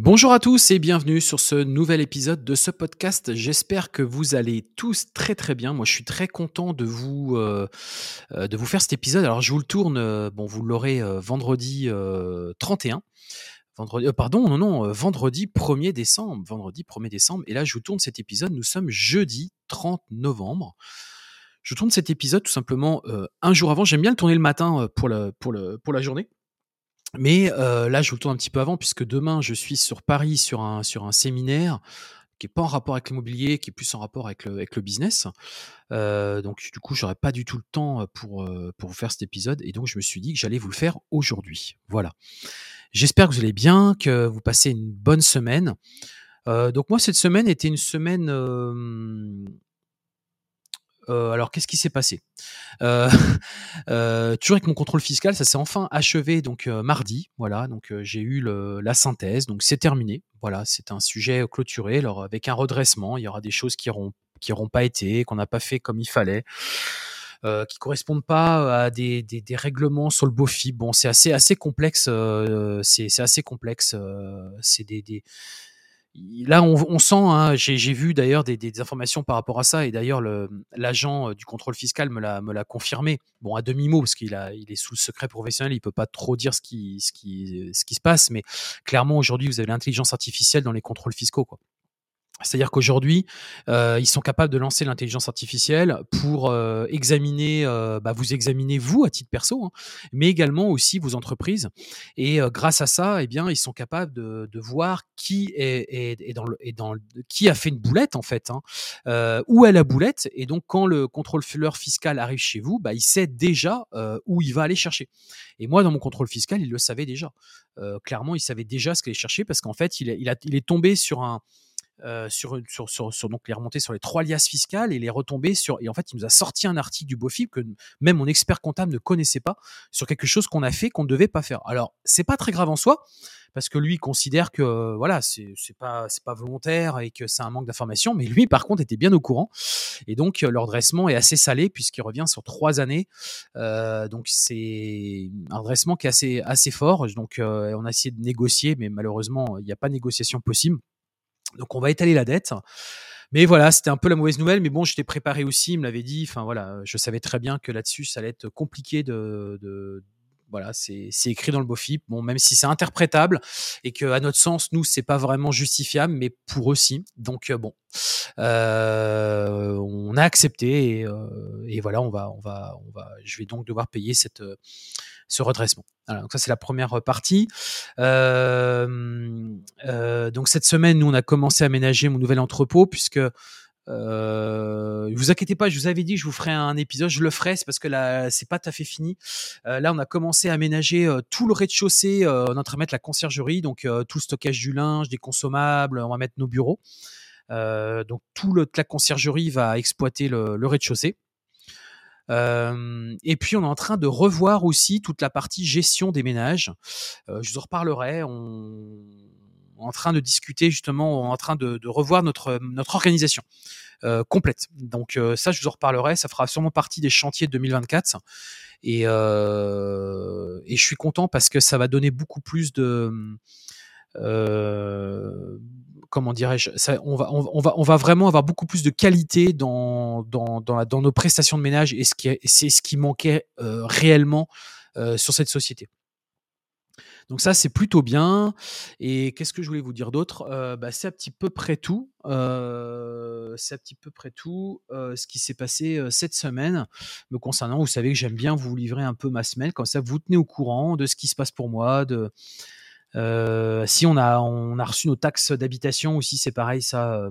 Bonjour à tous et bienvenue sur ce nouvel épisode de ce podcast. J'espère que vous allez tous très très bien. Moi, je suis très content de vous euh, euh, faire cet épisode. Alors, je vous le tourne. Euh, vous l'aurez vendredi 31. Vendredi, pardon, non, non, vendredi 1er décembre. Vendredi 1er décembre. Et là, je vous tourne cet épisode. Nous sommes jeudi 30 novembre. Je tourne cet épisode tout simplement un jour avant. J'aime bien le tourner le matin pour la journée. Mais là, je vous le tourne un petit peu avant, puisque demain, je suis sur Paris sur un, sur un séminaire qui n'est pas en rapport avec l'immobilier, qui est plus en rapport avec le, avec le business. donc, du coup, j'aurais pas du tout le temps pour, pour vous faire cet épisode. Et donc, je me suis dit que j'allais vous le faire aujourd'hui. Voilà. J'espère que vous allez bien, que vous passez une bonne semaine. donc, moi, cette semaine était une semaine euh, alors, qu'est-ce qui s'est passé? Euh, euh, Toujours avec mon contrôle fiscal, ça s'est enfin achevé donc mardi. Voilà, donc j'ai eu la synthèse, donc c'est terminé. Voilà, c'est un sujet clôturé. Alors, avec un redressement, il y aura des choses qui n'auront pas été, qu'on n'a pas fait comme il fallait. Euh, qui correspondent pas à des, règlements sur le BOFI. Bon, c'est assez assez complexe. c'est assez complexe. c'est des là, on, sent, hein, j'ai vu d'ailleurs des, informations par rapport à ça, et d'ailleurs l'agent euh, du contrôle fiscal me l'a confirmé, bon à demi-mot, parce qu'il il est sous le secret professionnel, il peut pas trop dire ce qui, ce qui, ce qui se passe, mais clairement aujourd'hui, vous avez l'intelligence artificielle dans les contrôles fiscaux. Quoi. C'est-à-dire qu'aujourd'hui, euh, ils sont capables de lancer l'intelligence artificielle pour euh, examiner, euh, bah, vous examiner vous à titre perso, hein, mais également aussi vos entreprises. Et grâce à ça, eh bien, ils sont capables de, de voir qui est, est, est, dans le, est dans le, qui a fait une boulette en fait, hein, où est la boulette. Et donc, quand le contrôleur fiscal arrive chez vous, bah, il sait déjà où il va aller chercher. Et moi, dans mon contrôle fiscal, il le savait déjà. clairement, il savait déjà ce qu'il allait chercher parce qu'en fait, il, il, a, il est tombé sur un euh, sur, sur, donc les remonter sur les trois liasses fiscales et les retomber sur et en fait il nous a sorti un article du BOFIP que même mon expert comptable ne connaissait pas sur quelque chose qu'on a fait qu'on ne devait pas faire. Alors c'est pas très grave en soi parce que lui considère que voilà c'est pas c'est pas volontaire et que c'est un manque d'information mais lui par contre était bien au courant. Et donc leur dressement est assez salé puisqu'il revient sur trois années. Euh, donc c'est un dressement qui est assez assez fort. Donc euh, on a essayé de négocier mais malheureusement il n'y a pas de négociation possible donc on va étaler la dette. Mais voilà, c'était un peu la mauvaise nouvelle. Mais bon, j'étais préparé aussi, il me l'avait dit. Enfin voilà, je savais très bien que là-dessus, ça allait être compliqué de, de voilà, c'est écrit dans le BOFIP. Bon, même si c'est interprétable et que à notre sens, nous, c'est pas vraiment justifiable, mais pour eux, si. Donc euh, bon, euh, on a accepté et, euh, et, voilà, on va, on va, on va. Je vais donc devoir payer cette ce redressement. donc ça c'est la première partie. Euh, euh, donc cette semaine, nous on a commencé à aménager mon nouvel entrepôt puisque euh, vous inquiétez pas, je vous avais dit que je vous ferai un épisode, je le ferai, c'est parce que là c'est pas tout à fait fini. Euh, là on a commencé à aménager euh, tout le rez-de-chaussée, euh, on est en train de mettre la conciergerie, donc tout le stockage du linge, des consommables, on va mettre nos bureaux. donc tout le, la conciergerie va exploiter le rez-de-chaussée. Et puis on est en train de revoir aussi toute la partie gestion des ménages. Je vous en reparlerai. On est en train de discuter justement, en train de, revoir notre, organisation complète. Donc ça, je vous en reparlerai. Ça fera sûrement partie des chantiers de 2024. Et, je suis content parce que ça va donner beaucoup plus de comment dirais-je, on va, vraiment avoir beaucoup plus de qualité dans, nos prestations de ménage et c'est ce qui manquait euh, réellement euh, sur cette société. Donc ça, c'est plutôt bien. Et qu'est-ce que je voulais vous dire d'autre? Euh, bah, C'est à petit peu près tout. C'est à peu près tout ce qui s'est passé cette semaine me concernant. Vous savez que j'aime bien vous livrer un peu ma semaine, comme ça vous tenez au courant de ce qui se passe pour moi, euh, si on a, on a reçu nos taxes d'habitation aussi, c'est pareil, ça.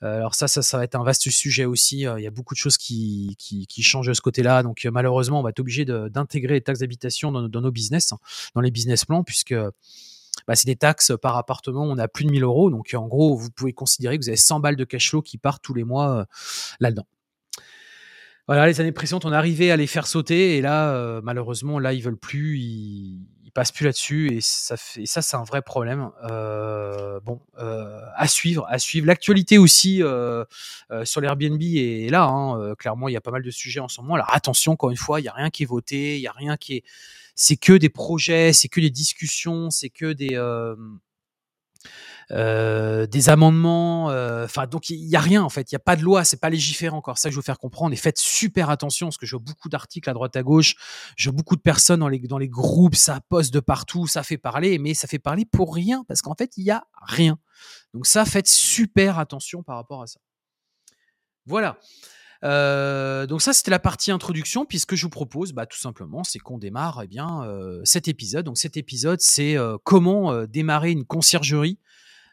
alors ça, ça, ça va être un vaste sujet aussi. Il y a beaucoup de choses qui, qui, qui changent de ce côté-là. Donc malheureusement, on va être obligé d'intégrer les taxes d'habitation dans, dans, nos business, dans les business plans, puisque bah, c'est des taxes par appartement, on a plus de 1000 euros. Donc en gros, vous pouvez considérer que vous avez 100 balles de cash flow qui partent tous les mois là-dedans. Voilà, les années précédentes, on arrivait à les faire sauter et là, malheureusement, là, ils veulent plus, ils, ils passent plus là-dessus et ça, fait, ça, c'est un vrai problème. Euh, bon, euh, à suivre, à suivre. L'actualité aussi euh, sur l'Airbnb est là. Hein, clairement, il y a pas mal de sujets en ce moment. Alors attention, encore une fois, il y a rien qui est voté, il y a rien qui est. C'est que des projets, c'est que des discussions, c'est que des euh, des amendements. Euh, enfin, donc il y, a rien en fait. Il y a pas de loi. C'est pas légiféré encore. Ça que je veux faire comprendre. Et faites super attention parce que je vois beaucoup d'articles à droite à gauche. Je vois beaucoup de personnes dans les dans les groupes. Ça poste de partout. Ça fait parler, mais ça fait parler pour rien parce qu'en fait il y a rien. Donc ça, faites super attention par rapport à ça. Voilà. Euh, donc ça, c'était la partie introduction. Puis ce que je vous propose, bah, tout simplement, c'est qu'on démarre eh bien, euh, cet épisode. Donc cet épisode, c'est euh, comment démarrer une conciergerie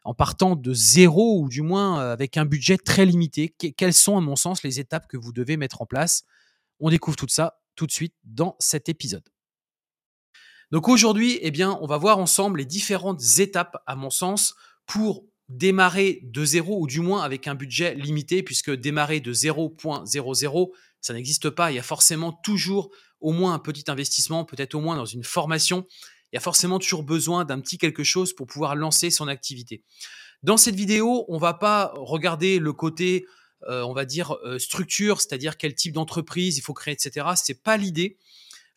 en partant de zéro ou du moins avec un budget très limité. quelles sont, à mon sens, les étapes que vous devez mettre en place? On découvre tout ça tout de suite dans cet épisode. Donc aujourd'hui, eh bien, on va voir ensemble les différentes étapes, à mon sens, pour démarrer de zéro ou du moins avec un budget limité puisque démarrer de 0.00 ça n'existe pas. Il y a forcément toujours au moins un petit investissement, peut-être au moins dans une formation. Il y a forcément toujours besoin d'un petit quelque chose pour pouvoir lancer son activité. Dans cette vidéo, on va pas regarder le côté, euh, on va dire euh, structure, c'est-à-dire quel type d'entreprise il faut créer, etc. C'est pas l'idée.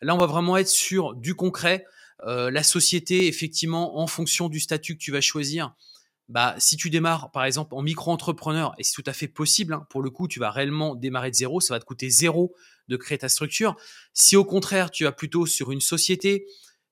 Là, on va vraiment être sur du concret. Euh, la société, effectivement, en fonction du statut que tu vas choisir, bah, si tu démarres par exemple en micro-entrepreneur, et c'est tout à fait possible, hein, pour le coup, tu vas réellement démarrer de zéro, ça va te coûter zéro de créer ta structure. Si au contraire, tu vas plutôt sur une société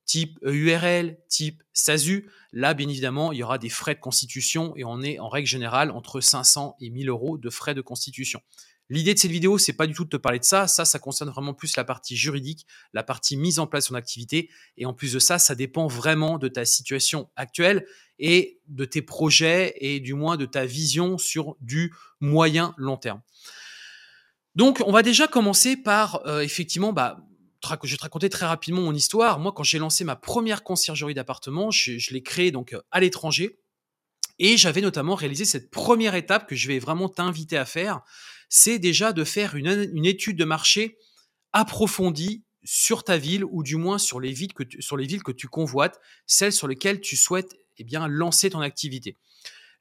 type URL, type SASU, là, bien évidemment, il y aura des frais de constitution et on est en règle générale entre 500 et 1000 euros de frais de constitution. L'idée de cette vidéo, c'est pas du tout de te parler de ça. Ça, ça concerne vraiment plus la partie juridique, la partie mise en place de son activité. Et en plus de ça, ça dépend vraiment de ta situation actuelle et de tes projets et du moins de ta vision sur du moyen long terme. Donc, on va déjà commencer par euh, effectivement, bah, je vais te raconter très rapidement mon histoire. Moi, quand j'ai lancé ma première conciergerie d'appartement, je, l'ai créée donc euh, à l'étranger. Et j'avais notamment réalisé cette première étape que je vais vraiment t'inviter à faire, c'est déjà de faire une, étude de marché approfondie sur ta ville ou du moins sur les villes que tu, sur les villes que tu convoites, celles sur lesquelles tu souhaites eh bien lancer ton activité.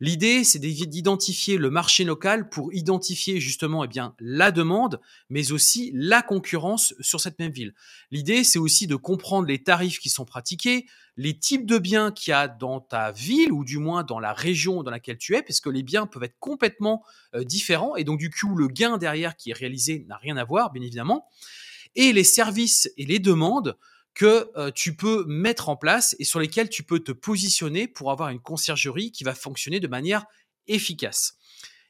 L'idée, c'est d'identifier le marché local pour identifier justement eh bien, la demande, mais aussi la concurrence sur cette même ville. L'idée, c'est aussi de comprendre les tarifs qui sont pratiqués, les types de biens qu'il y a dans ta ville ou du moins dans la région dans laquelle tu es, parce que les biens peuvent être complètement euh, différents et donc du coup, le gain derrière qui est réalisé n'a rien à voir, bien évidemment. Et les services et les demandes que euh, tu peux mettre en place et sur lesquels tu peux te positionner pour avoir une conciergerie qui va fonctionner de manière efficace.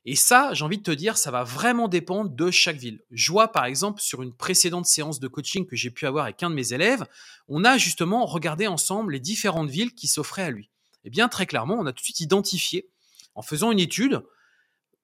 Et ça, j'ai envie de te dire, ça va vraiment dépendre de chaque ville. Je vois par exemple sur une précédente séance de coaching que j'ai pu avoir avec un de mes élèves, on a justement regardé ensemble les différentes villes qui s'offraient à lui. Et eh bien très clairement, on a tout de suite identifié, en faisant une étude,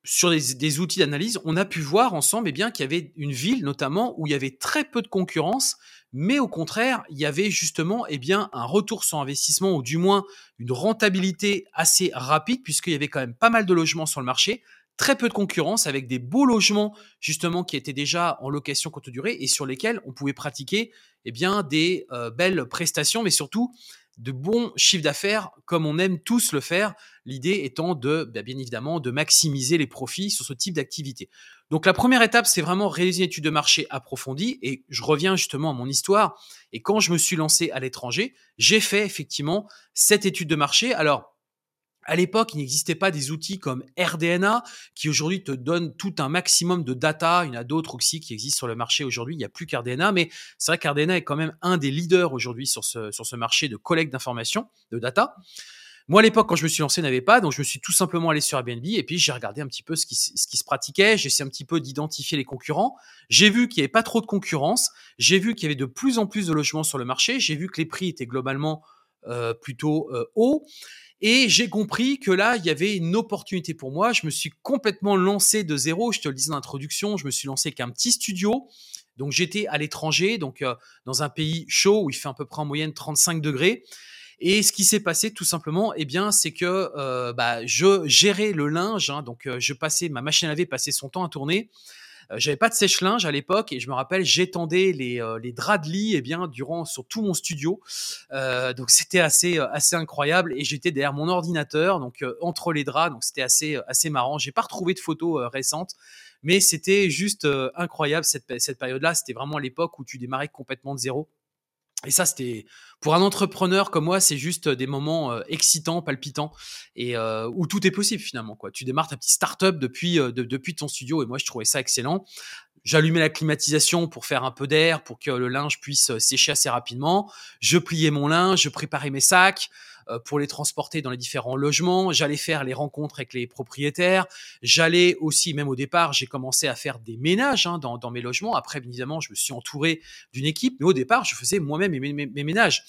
sur des, outils d'analyse, on a pu voir ensemble eh bien qu'il y avait une ville notamment où il y avait très peu de concurrence, mais au contraire, il y avait justement eh bien un retour sur investissement ou du moins une rentabilité assez rapide puisqu'il y avait quand même pas mal de logements sur le marché, très peu de concurrence avec des beaux logements justement qui étaient déjà en location courte durée et sur lesquels on pouvait pratiquer eh bien des euh, belles prestations, mais surtout de bons chiffres d'affaires comme on aime tous le faire, l'idée étant de, bah, bien évidemment, de maximiser les profits sur ce type d'activité. Donc la première étape, c'est vraiment réaliser une étude de marché approfondie et je reviens justement à mon histoire et quand je me suis lancé à l'étranger, j'ai fait effectivement cette étude de marché. Alors, à l'époque, il n'existait pas des outils comme RDNA qui aujourd'hui te donnent tout un maximum de data. Il y en a d'autres aussi qui existent sur le marché aujourd'hui. Il n'y a plus qu'RDNA, mais c'est vrai qu'RDNA est quand même un des leaders aujourd'hui sur ce, sur ce marché de collecte d'informations, de data. Moi, à l'époque, quand je me suis lancé, n'avait pas, donc je me suis tout simplement allé sur Airbnb et puis j'ai regardé un petit peu ce qui, se pratiquait. J'ai essayé un petit peu d'identifier les concurrents. J'ai vu qu'il n'y avait pas trop de concurrence. J'ai vu qu'il y avait de plus en plus de logements sur le marché. J'ai vu que les prix étaient globalement euh, plutôt euh, hauts. Et j'ai compris que là, il y avait une opportunité pour moi. Je me suis complètement lancé de zéro. Je te le disais en introduction, je me suis lancé qu'un petit studio. Donc j'étais à l'étranger, donc euh, dans un pays chaud où il fait à peu près en moyenne 35 degrés. Et ce qui s'est passé tout simplement, eh bien, c'est que euh, bah, je gérais le linge, hein, donc euh, je passais ma machine à laver passait son temps à tourner. Euh, j'avais pas de sèche-linge à l'époque et je me rappelle j'étendais les, euh, les draps de lit eh bien durant sur tout mon studio. Donc c'était assez assez incroyable et j'étais derrière mon ordinateur donc entre les draps donc c'était assez assez marrant. J'ai pas retrouvé de photos récentes mais c'était juste incroyable cette, cette période-là. C'était vraiment l'époque où tu démarrais complètement de zéro. Et ça, c'était pour un entrepreneur comme moi, c'est juste des moments euh, excitants, palpitants, et euh, où tout est possible finalement. Quoi. Tu démarres ta petite start-up depuis, euh, depuis ton studio, et moi, je trouvais ça excellent. J'allumais la climatisation pour faire un peu d'air, pour que le linge puisse sécher assez rapidement. Je pliais mon linge, je préparais mes sacs. Euh, pour les transporter dans les différents logements. J'allais faire les rencontres avec les propriétaires. J'allais aussi, même au départ, j'ai commencé à faire des ménages hein, dans, mes logements. Après, évidemment, je me suis entouré d'une équipe, mais au départ, je faisais moi-même mes, ménages.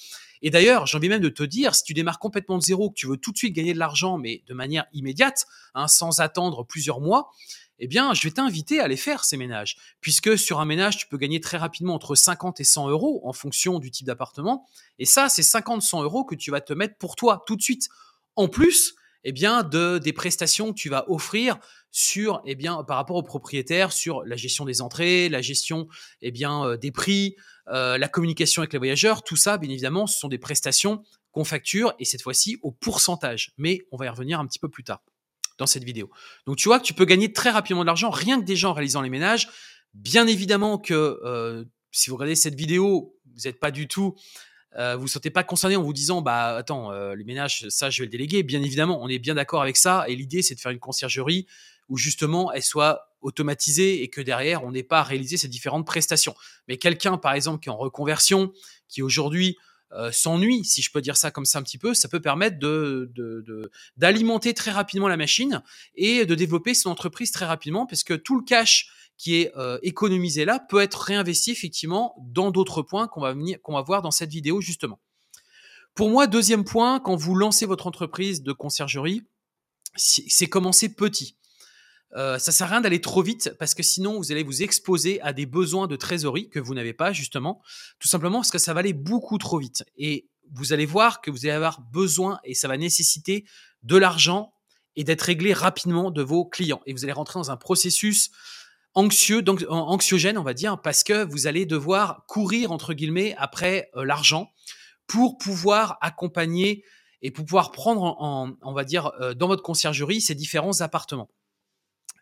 Et d'ailleurs, j'ai envie même de te dire, si tu démarres complètement de zéro, que tu veux tout de suite gagner de l'argent, mais de manière immédiate, hein, sans attendre plusieurs mois, eh bien, je vais t'inviter à aller faire ces ménages. Puisque sur un ménage, tu peux gagner très rapidement entre 50 et 100 euros en fonction du type d'appartement. Et ça, c'est 50, 100 euros que tu vas te mettre pour toi tout de suite. En plus, eh bien, de, des prestations que tu vas offrir sur, eh bien, par rapport aux propriétaires, sur la gestion des entrées, la gestion, eh bien, euh, des prix, euh, la communication avec les voyageurs. Tout ça, bien évidemment, ce sont des prestations qu'on facture et cette fois-ci au pourcentage. Mais on va y revenir un petit peu plus tard dans cette vidéo. Donc tu vois que tu peux gagner très rapidement de l'argent rien que déjà en réalisant les ménages. Bien évidemment que euh, si vous regardez cette vidéo, vous n'êtes pas du tout, euh, vous ne sentez pas concerné en vous disant bah attends les ménages ça je vais le déléguer. Bien évidemment, on est bien d'accord avec ça et l'idée c'est de faire une conciergerie où justement elle soit automatisée et que derrière on n'ait pas à réaliser ces différentes prestations. Mais quelqu'un par exemple qui est en reconversion, qui aujourd'hui euh, s'ennuie, si je peux dire ça comme ça un petit peu, ça peut permettre d'alimenter très rapidement la machine et de développer son entreprise très rapidement parce que tout le cash qui est euh, économisé là peut être réinvesti effectivement dans d'autres points qu'on va, qu'on va voir dans cette vidéo justement. Pour moi, deuxième point, quand vous lancez votre entreprise de conciergerie, c'est commencer petit. Euh, ça sert à rien d'aller trop vite parce que sinon vous allez vous exposer à des besoins de trésorerie que vous n'avez pas justement, tout simplement parce que ça va aller beaucoup trop vite. Et vous allez voir que vous allez avoir besoin et ça va nécessiter de l'argent et d'être réglé rapidement de vos clients. Et vous allez rentrer dans un processus anxieux, donc anxiogène on va dire parce que vous allez devoir courir entre guillemets après euh, l'argent pour pouvoir accompagner et pour pouvoir prendre en, on va dire euh, dans votre conciergerie ces différents appartements.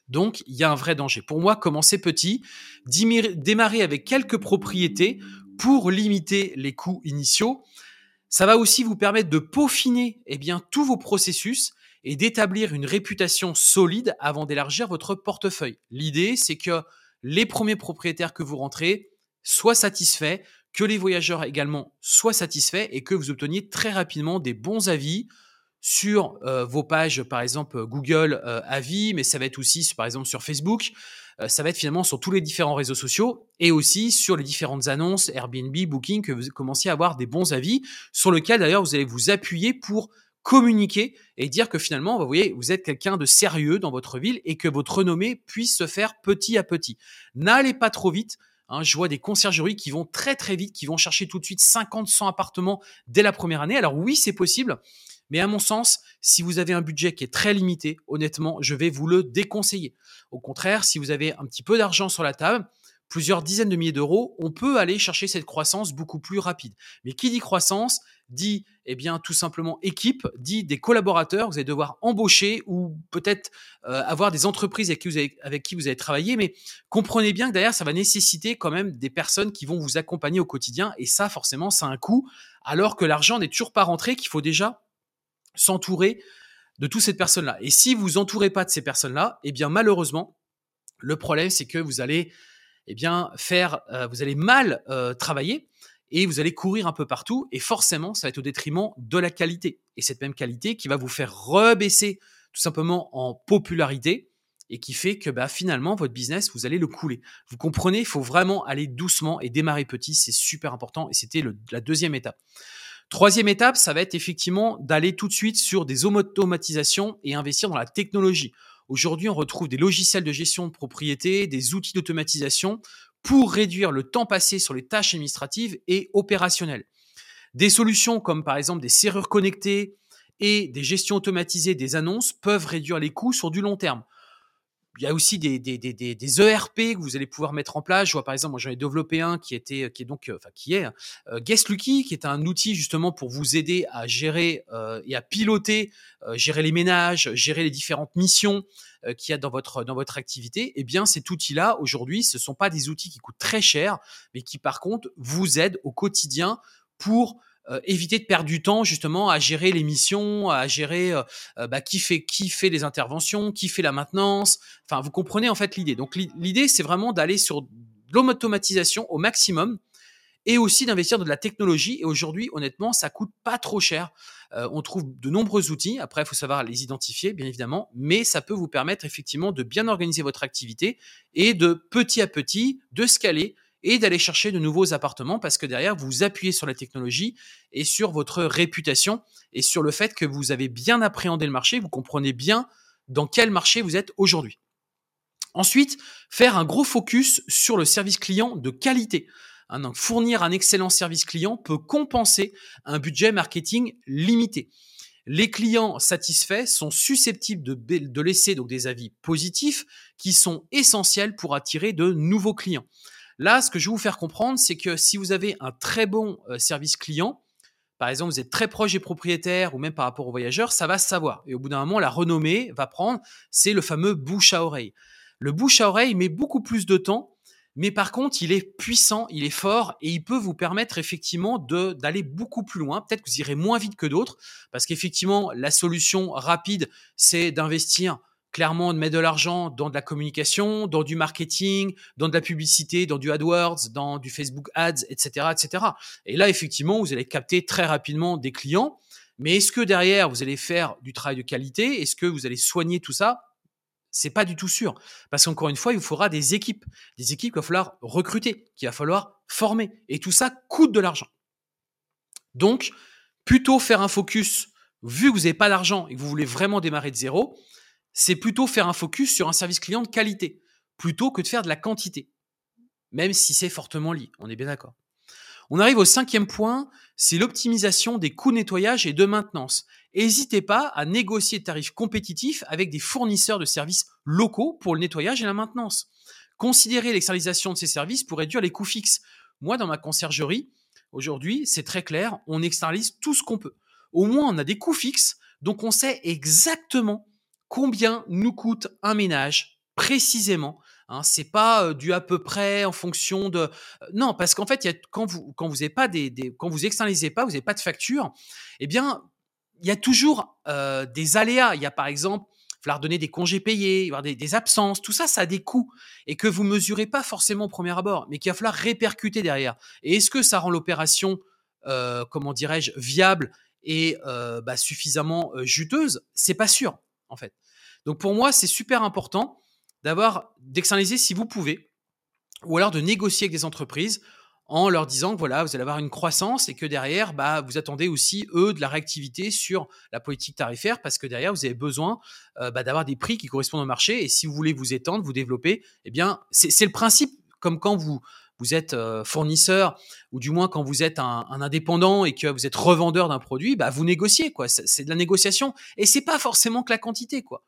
Donc, il y a un vrai danger. Pour moi, commencer petit, démarrer avec quelques propriétés pour limiter les coûts initiaux. Ça va aussi vous permettre de peaufiner eh bien, tous vos processus et d'établir une réputation solide avant d'élargir votre portefeuille. L'idée, c'est que les premiers propriétaires que vous rentrez soient satisfaits, que les voyageurs également soient satisfaits et que vous obteniez très rapidement des bons avis, sur euh, vos pages, par exemple Google euh, Avis, mais ça va être aussi, par exemple, sur Facebook. Euh, ça va être finalement sur tous les différents réseaux sociaux et aussi sur les différentes annonces Airbnb, Booking, que vous commenciez à avoir des bons avis, sur lequel d'ailleurs vous allez vous appuyer pour communiquer et dire que finalement, vous voyez, vous êtes quelqu'un de sérieux dans votre ville et que votre renommée puisse se faire petit à petit. N'allez pas trop vite. Hein, je vois des conciergeries qui vont très très vite, qui vont chercher tout de suite 50, 100 appartements dès la première année. Alors oui, c'est possible, mais à mon sens, si vous avez un budget qui est très limité, honnêtement, je vais vous le déconseiller. Au contraire, si vous avez un petit peu d'argent sur la table, plusieurs dizaines de milliers d'euros, on peut aller chercher cette croissance beaucoup plus rapide. Mais qui dit croissance dit eh bien tout simplement équipe, dit des collaborateurs, vous allez devoir embaucher ou peut-être euh, avoir des entreprises avec qui, vous avez, avec qui vous allez travailler, mais comprenez bien que derrière ça va nécessiter quand même des personnes qui vont vous accompagner au quotidien et ça forcément ça a un coût alors que l'argent n'est toujours pas rentré, qu'il faut déjà s'entourer de toutes ces personnes-là. Et si vous entourez pas de ces personnes-là, eh bien malheureusement, le problème c'est que vous allez eh bien faire, euh, vous allez mal euh, travailler et vous allez courir un peu partout et forcément ça va être au détriment de la qualité. Et cette même qualité qui va vous faire rebaisser tout simplement en popularité et qui fait que bah, finalement votre business vous allez le couler. Vous comprenez, il faut vraiment aller doucement et démarrer petit, c'est super important et c'était la deuxième étape. Troisième étape, ça va être effectivement d'aller tout de suite sur des automatisations et investir dans la technologie. Aujourd'hui, on retrouve des logiciels de gestion de propriété, des outils d'automatisation pour réduire le temps passé sur les tâches administratives et opérationnelles. Des solutions comme par exemple des serrures connectées et des gestions automatisées des annonces peuvent réduire les coûts sur du long terme il y a aussi des, des, des, des, ERP que vous allez pouvoir mettre en place. Je vois par exemple, moi j'en ai développé un qui était, qui est donc, euh, enfin qui est euh, Guest Lucky, qui est un outil justement pour vous aider à gérer euh, et à piloter, euh, gérer les ménages, gérer les différentes missions euh, qu'il y a dans votre dans votre activité. Eh bien, cet outil-là aujourd'hui, ce sont pas des outils qui coûtent très cher, mais qui par contre vous aident au quotidien pour euh, éviter de perdre du temps justement à gérer les missions, à gérer euh, euh, bah, qui fait qui fait les interventions, qui fait la maintenance. Enfin, vous comprenez en fait l'idée. Donc l'idée, c'est vraiment d'aller sur l'automatisation au maximum et aussi d'investir dans de la technologie. Et aujourd'hui, honnêtement, ça coûte pas trop cher. on trouve de nombreux outils. Après, il faut savoir les identifier, bien évidemment, mais ça peut vous permettre effectivement de bien organiser votre activité et de petit à petit de scaler et d'aller chercher de nouveaux appartements parce que derrière, vous appuyez sur la technologie et sur votre réputation et sur le fait que vous avez bien appréhendé le marché, vous comprenez bien dans quel marché vous êtes aujourd'hui. Ensuite, faire un gros focus sur le service client de qualité. Hein, fournir un excellent service client peut compenser un budget marketing limité. Les clients satisfaits sont susceptibles de, de laisser donc des avis positifs qui sont essentiels pour attirer de nouveaux clients. Là, ce que je vais vous faire comprendre, c'est que si vous avez un très bon euh, service client, par exemple, vous êtes très proche des propriétaires ou même par rapport aux voyageurs, ça va se savoir. Et au bout d'un moment, la renommée va prendre, c'est le fameux bouche à oreille. Le bouche à oreille met beaucoup plus de temps, mais par contre, il est puissant, il est fort et il peut vous permettre effectivement d'aller beaucoup plus loin. Peut-être que vous irez moins vite que d'autres, parce qu'effectivement, la solution rapide, c'est d'investir clairement de mettre de l'argent dans de la communication, dans du marketing, dans de la publicité, dans du AdWords, dans du Facebook Ads, etc., etc. Et là, effectivement, vous allez capter très rapidement des clients. Mais est-ce que derrière, vous allez faire du travail de qualité? Est-ce que vous allez soigner tout ça? C'est pas du tout sûr. Parce qu'encore une fois, il vous faudra des équipes. Des équipes qu'il va falloir recruter, qu'il va falloir former. Et tout ça coûte de l'argent. Donc, plutôt faire un focus, vu que vous n'avez pas d'argent et que vous voulez vraiment démarrer de zéro, c'est plutôt faire un focus sur un service client de qualité, plutôt que de faire de la quantité, même si c'est fortement lié, on est bien d'accord. On arrive au cinquième point, c'est l'optimisation des coûts de nettoyage et de maintenance. N'hésitez pas à négocier des tarifs compétitifs avec des fournisseurs de services locaux pour le nettoyage et la maintenance. Considérez l'externalisation de ces services pour réduire les coûts fixes. Moi, dans ma conciergerie, aujourd'hui, c'est très clair, on externalise tout ce qu'on peut. Au moins, on a des coûts fixes, donc on sait exactement combien nous coûte un ménage précisément. Hein, c'est pas euh, du à peu près en fonction de. Euh, non, parce qu'en fait, y a, quand vous quand vous avez pas des, quand vous externalisez pas, vous n'avez pas de facture. Eh bien, il y a toujours euh, des aléas. Il y a par exemple falloir donner des congés payés, il des, des, absences, tout ça, ça a des coûts et que vous mesurez pas forcément au premier abord, mais qu'il va falloir répercuter derrière. Et est-ce que ça rend l'opération, comment dirais-je, viable et bah, suffisamment juteuse? C'est pas sûr, en fait. Donc pour moi, c'est super important d'avoir d'externaliser si vous pouvez, ou alors de négocier avec des entreprises en leur disant que voilà, vous allez avoir une croissance et que derrière, bah, vous attendez aussi, eux, de la réactivité sur la politique tarifaire parce que derrière, vous avez besoin euh, bah, d'avoir des prix qui correspondent au marché et si vous voulez vous étendre, vous développer, eh bien, c'est le principe comme quand vous, vous êtes euh, fournisseur ou du moins quand vous êtes un, indépendant et que vous êtes revendeur d'un produit, bah vous négociez quoi. C'est de la négociation et c'est pas forcément que la quantité quoi.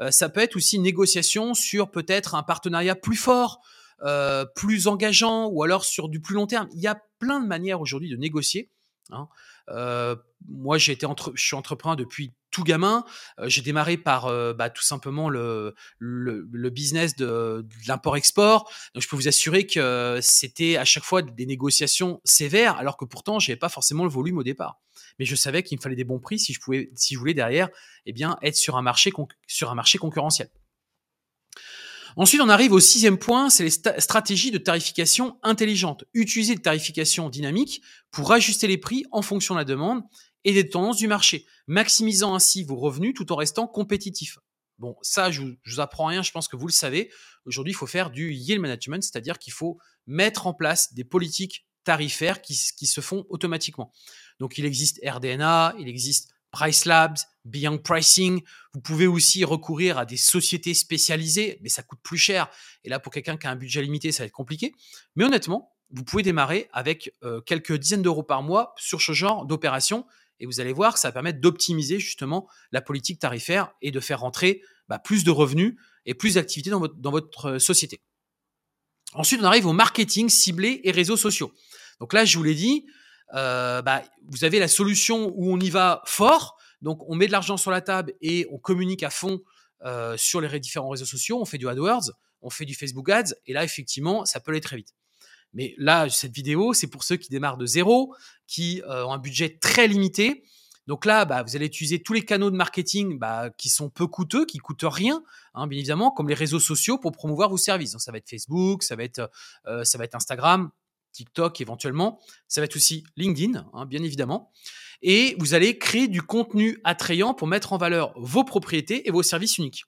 Euh, ça peut être aussi une négociation sur peut-être un partenariat plus fort, euh, plus engageant ou alors sur du plus long terme. Il y a plein de manières aujourd'hui de négocier. Hein. Moi, j'ai été entre, je suis entrepreneur depuis tout gamin. Euh, j'ai démarré par euh, bah, tout simplement le, business de, de l'import-export. Je peux vous assurer que c'était à chaque fois des négociations sévères, alors que pourtant, j'avais pas forcément le volume au départ. Mais je savais qu'il me fallait des bons prix si je pouvais, si je voulais derrière, eh bien, être sur un marché, sur un marché concurrentiel. Ensuite, on arrive au sixième point, c'est les stratégies de tarification intelligente. Utiliser des tarifications dynamiques pour ajuster les prix en fonction de la demande et des tendances du marché, maximisant ainsi vos revenus tout en restant compétitif. Bon, ça, je, vous apprends rien, je pense que vous le savez. Aujourd'hui, il faut faire du yield management, c'est-à-dire qu'il faut mettre en place des politiques tarifaires qui, qui se font automatiquement. Donc il existe RDNA, il existe Price Labs, Beyond Pricing. Vous pouvez aussi recourir à des sociétés spécialisées, mais ça coûte plus cher. Et là, pour quelqu'un qui a un budget limité, ça va être compliqué. Mais honnêtement, vous pouvez démarrer avec euh, quelques dizaines d'euros par mois sur ce genre d'opération. Et vous allez voir que ça va permettre d'optimiser justement la politique tarifaire et de faire rentrer bah, plus de revenus et plus d'activités dans votre, euh, société. Ensuite, on arrive au marketing ciblé et réseaux sociaux. Donc là, je vous l'ai dit, euh, bah, vous avez la solution où on y va fort. Donc, on met de l'argent sur la table et on communique à fond euh, sur les différents réseaux sociaux. On fait du AdWords, on fait du Facebook Ads. Et là, effectivement, ça peut aller très vite. Mais là, cette vidéo, c'est pour ceux qui démarrent de zéro, qui euh, ont un budget très limité. Donc là, bah, vous allez utiliser tous les canaux de marketing bah, qui sont peu coûteux, qui coûtent rien, hein, bien évidemment, comme les réseaux sociaux pour promouvoir vos services. Donc ça va être Facebook, ça va être, être Instagram, TikTok éventuellement. Ça va être aussi LinkedIn, hein, bien évidemment. Et vous allez créer du contenu attrayant pour mettre en valeur vos propriétés et vos services uniques.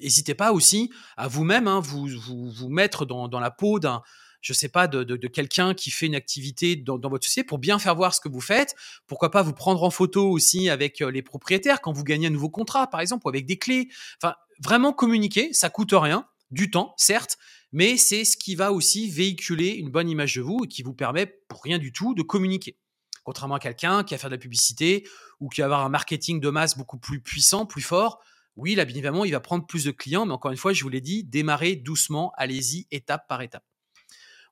N'hésitez pas aussi à vous-même hein, vous, vous, mettre dans la peau d'un, je sais pas, de, de, de quelqu'un qui fait une activité dans, dans, votre société pour bien faire voir ce que vous faites. Pourquoi pas vous prendre en photo aussi avec euh, les propriétaires quand vous gagnez un nouveau contrat, par exemple, ou avec des clés. Enfin, vraiment communiquer, ça coûte rien, du temps, certes, mais c'est ce qui va aussi véhiculer une bonne image de vous et qui vous permet, pour rien du tout, de communiquer. Contrairement à quelqu'un qui va faire de la publicité ou qui va avoir un marketing de masse beaucoup plus puissant, plus fort, oui, là, bien évidemment, il va prendre plus de clients, mais encore une fois, je vous l'ai dit, démarrez doucement, allez-y, étape par étape.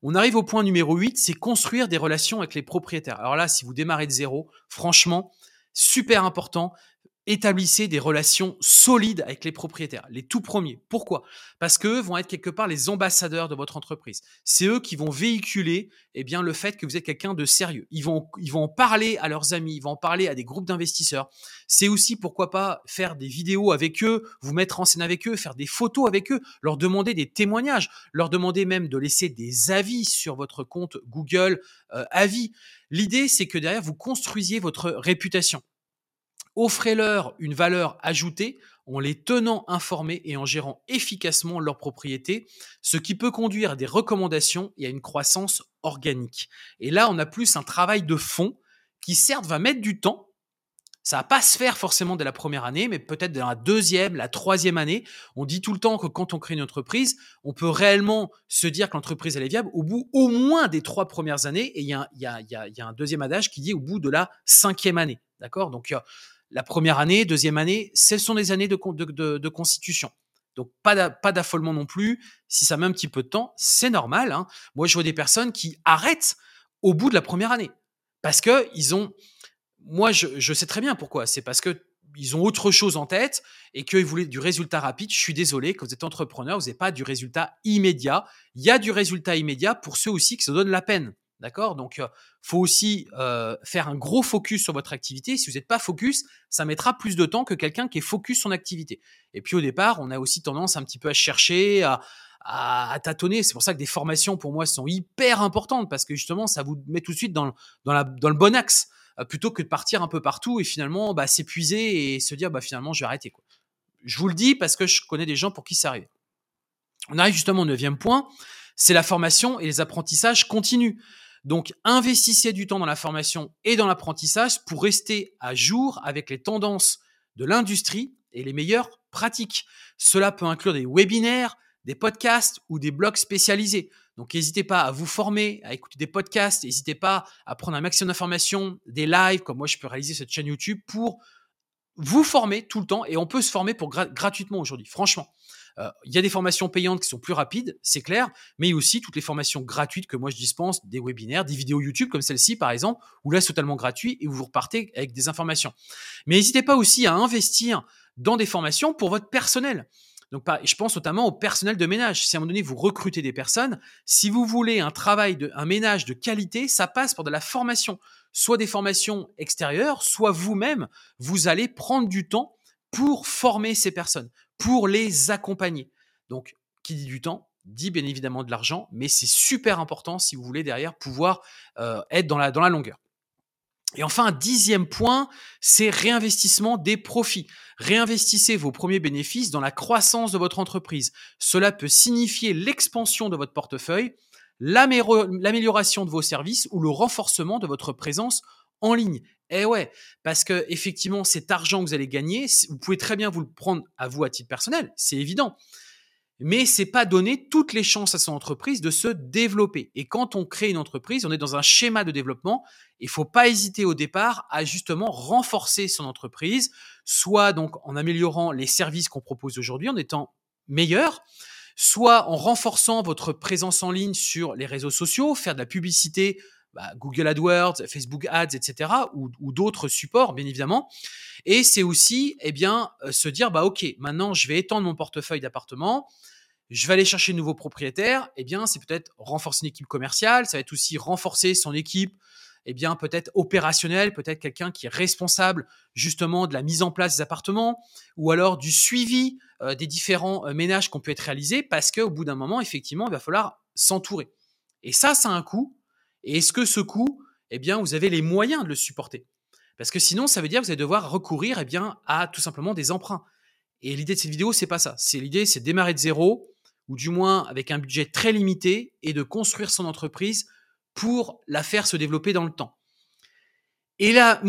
On arrive au point numéro 8, c'est construire des relations avec les propriétaires. Alors là, si vous démarrez de zéro, franchement, super important, établissez des relations solides avec les propriétaires, les tout premiers. Pourquoi? Parce qu'eux vont être quelque part les ambassadeurs de votre entreprise. C'est eux qui vont véhiculer eh bien, le fait que vous êtes quelqu'un de sérieux. Ils vont, ils vont en parler à leurs amis, ils vont en parler à des groupes d'investisseurs. C'est aussi, pourquoi pas, faire des vidéos avec eux, vous mettre en scène avec eux, faire des photos avec eux, leur demander des témoignages, leur demander même de laisser des avis sur votre compte Google euh, Avis. L'idée, c'est que derrière, vous construisiez votre réputation. Offrez-leur une valeur ajoutée en les tenant informés et en gérant efficacement leurs propriétés, ce qui peut conduire à des recommandations et à une croissance organique. Et là, on a plus un travail de fond qui certes va mettre du temps. Ça va pas se faire forcément dès la première année, mais peut-être dans la deuxième, la troisième année. On dit tout le temps que quand on crée une entreprise, on peut réellement se dire que l'entreprise est viable au bout au moins des trois premières années. Et il y, y, a, un deuxième adage qui dit au bout de la cinquième année. D'accord? Donc, la première année, deuxième année, ce sont des années de, constitution. Donc pas d'affolement non plus. Si ça met un petit peu de temps, c'est normal. Hein. Moi, je vois des personnes qui arrêtent au bout de la première année parce que ils ont. Moi, je, sais très bien pourquoi. C'est parce que ils ont autre chose en tête et qu'ils voulaient du résultat rapide. Je suis désolé, quand vous êtes entrepreneur, vous n'avez pas du résultat immédiat. Il y a du résultat immédiat pour ceux aussi qui se donnent la peine. D'accord? Donc, faut aussi euh, faire un gros focus sur votre activité. Si vous n'êtes pas focus, ça mettra plus de temps que quelqu'un qui est focus son activité. Et puis au départ, on a aussi tendance un petit peu à chercher, à, à, tâtonner. C'est pour ça que des formations, pour moi, sont hyper importantes parce que justement, ça vous met tout de suite dans, dans, dans le bon axe plutôt que de partir un peu partout et finalement bah, s'épuiser et se dire bah, finalement, je vais arrêter. Quoi. Je vous le dis parce que je connais des gens pour qui ça arrive. On arrive justement au neuvième point, c'est la formation et les apprentissages continus. Donc, investissez du temps dans la formation et dans l'apprentissage pour rester à jour avec les tendances de l'industrie et les meilleures pratiques. Cela peut inclure des webinaires, des podcasts ou des blogs spécialisés. Donc, n'hésitez pas à vous former, à écouter des podcasts, n'hésitez pas à prendre un maximum d'informations, des lives, comme moi je peux réaliser cette chaîne YouTube pour vous former tout le temps et on peut se former gratuitement aujourd'hui, franchement. Il y a des formations payantes qui sont plus rapides, c'est clair, mais il y a aussi toutes les formations gratuites que moi je dispense, des webinaires, des vidéos YouTube comme celle-ci par exemple, où là c'est totalement gratuit et vous repartez avec des informations. Mais n'hésitez pas aussi à investir dans des formations pour votre personnel. Donc, je pense notamment au personnel de ménage. Si à un moment donné vous recrutez des personnes, si vous voulez un travail de, un ménage de qualité, ça passe par de la formation, soit des formations extérieures, soit vous-même, vous allez prendre du temps pour former ces personnes, pour les accompagner. Donc, qui dit du temps, dit bien évidemment de l'argent, mais c'est super important si vous voulez derrière pouvoir euh, être dans la, dans la longueur. Et enfin, dixième point, c'est réinvestissement des profits. Réinvestissez vos premiers bénéfices dans la croissance de votre entreprise. Cela peut signifier l'expansion de votre portefeuille, l'amélioration de vos services ou le renforcement de votre présence en ligne. Eh ouais, parce que effectivement, cet argent que vous allez gagner, vous pouvez très bien vous le prendre à vous à titre personnel, c'est évident. Mais c'est pas donner toutes les chances à son entreprise de se développer. Et quand on crée une entreprise, on est dans un schéma de développement. Il faut pas hésiter au départ à justement renforcer son entreprise, soit donc en améliorant les services qu'on propose aujourd'hui, en étant meilleur, soit en renforçant votre présence en ligne sur les réseaux sociaux, faire de la publicité, bah, Google AdWords, Facebook Ads, etc., ou, d'autres supports, bien évidemment. Et c'est aussi, eh bien, euh, se dire, bah, ok, maintenant, je vais étendre mon portefeuille d'appartements, je vais aller chercher de nouveaux propriétaires. Eh bien, c'est peut-être renforcer une équipe commerciale, ça va être aussi renforcer son équipe, eh bien, peut-être opérationnelle, peut-être quelqu'un qui est responsable justement de la mise en place des appartements, ou alors du suivi euh, des différents euh, ménages qu'on peut être réalisés, parce qu'au bout d'un moment, effectivement, il va falloir s'entourer. Et ça, ça a un coût. Et est-ce que ce coût, eh bien, vous avez les moyens de le supporter? Parce que sinon, ça veut dire que vous allez devoir recourir, eh bien, à tout simplement des emprunts. Et l'idée de cette vidéo, c'est pas ça. C'est l'idée, c'est démarrer de zéro, ou du moins avec un budget très limité, et de construire son entreprise pour la faire se développer dans le temps. Et la,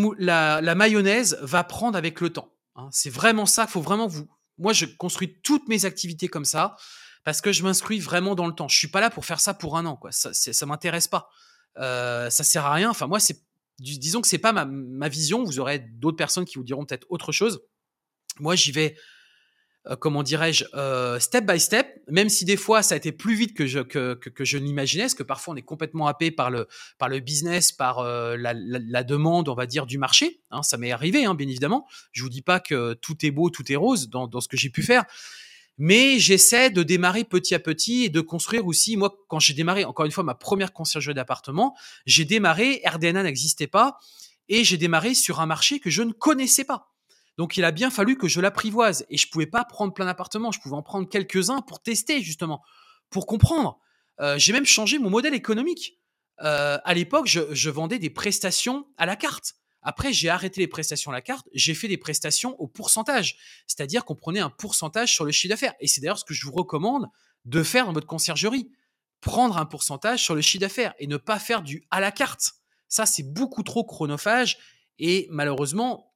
mayonnaise va prendre avec le temps. Hein. C'est vraiment ça qu'il faut vraiment vous. Moi, je construis toutes mes activités comme ça parce que je m'inscris vraiment dans le temps. Je suis pas là pour faire ça pour un an. Ça, ça m'intéresse pas. Euh, ça sert à rien. Enfin, moi, disons que c'est pas ma, vision. Vous aurez d'autres personnes qui vous diront peut-être autre chose. Moi, j'y vais, euh, comment dirais-je, euh, step by step, même si des fois ça a été plus vite que je, que, que, je l'imaginais, parce que parfois on est complètement happé par le, par le business, par la, demande, on va dire, du marché. Hein, ça m'est arrivé, hein, bien évidemment. Je vous dis pas que tout est beau, tout est rose dans ce que j'ai pu faire. Mais j'essaie de démarrer petit à petit et de construire aussi. Moi, quand j'ai démarré, encore une fois, ma première conciergerie d'appartement, j'ai démarré, RDNA n'existait pas, et j'ai démarré sur un marché que je ne connaissais pas. Donc, il a bien fallu que je l'apprivoise. Et je pouvais pas prendre plein d'appartements. Je pouvais en prendre quelques-uns pour tester, justement, pour comprendre. Euh, j'ai même changé mon modèle économique. Euh, à l'époque, je vendais des prestations à la carte. Après, j'ai arrêté les prestations à la carte, j'ai fait des prestations au pourcentage, c'est-à-dire qu'on prenait un pourcentage sur le chiffre d'affaires. Et c'est d'ailleurs ce que je vous recommande de faire dans votre conciergerie. Prendre un pourcentage sur le chiffre d'affaires et ne pas faire du à la carte. Ça, c'est beaucoup trop chronophage et malheureusement,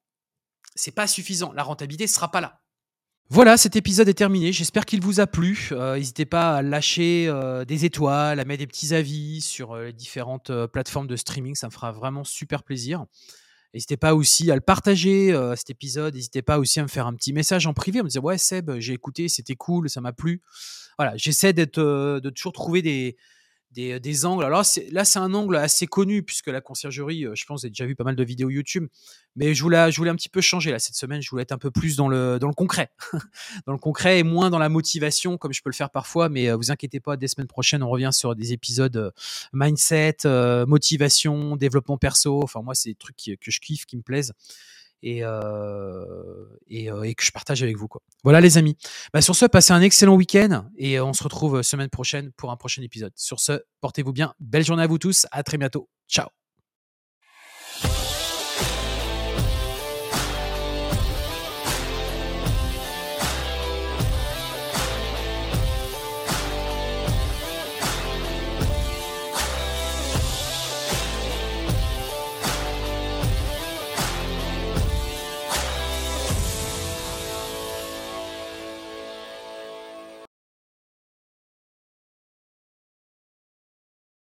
c'est pas suffisant. La rentabilité ne sera pas là. Voilà, cet épisode est terminé. J'espère qu'il vous a plu. Euh, n'hésitez pas à lâcher euh, des étoiles, à mettre des petits avis sur euh, les différentes plateformes de streaming. Ça me fera vraiment super plaisir. N'hésitez pas aussi à le partager, euh, cet épisode. N'hésitez pas aussi à me faire un petit message en privé, en me dire Ouais, Seb, j'ai écouté, c'était cool, ça m'a plu. Voilà, j'essaie d'être, euh, de toujours trouver des, des, des angles. Alors là, c'est un angle assez connu, puisque la conciergerie, euh, je pense, vous avez déjà vu pas mal de vidéos YouTube. Mais je voulais, je voulais un petit peu changer là cette semaine. Je voulais être un peu plus dans le, dans le concret, dans le concret et moins dans la motivation, comme je peux le faire parfois. Mais euh, vous inquiétez pas, des semaines prochaines, on revient sur des épisodes euh, mindset, motivation, développement perso. Enfin, moi, c'est des trucs que je kiffe, qui me plaisent et, euh, euh, et, que je partage avec vous. Quoi. Voilà les amis. Bah, sur ce, passez un excellent week-end et on se retrouve semaine prochaine pour un prochain épisode. Sur ce, portez-vous bien. Belle journée à vous tous. À très bientôt. Ciao.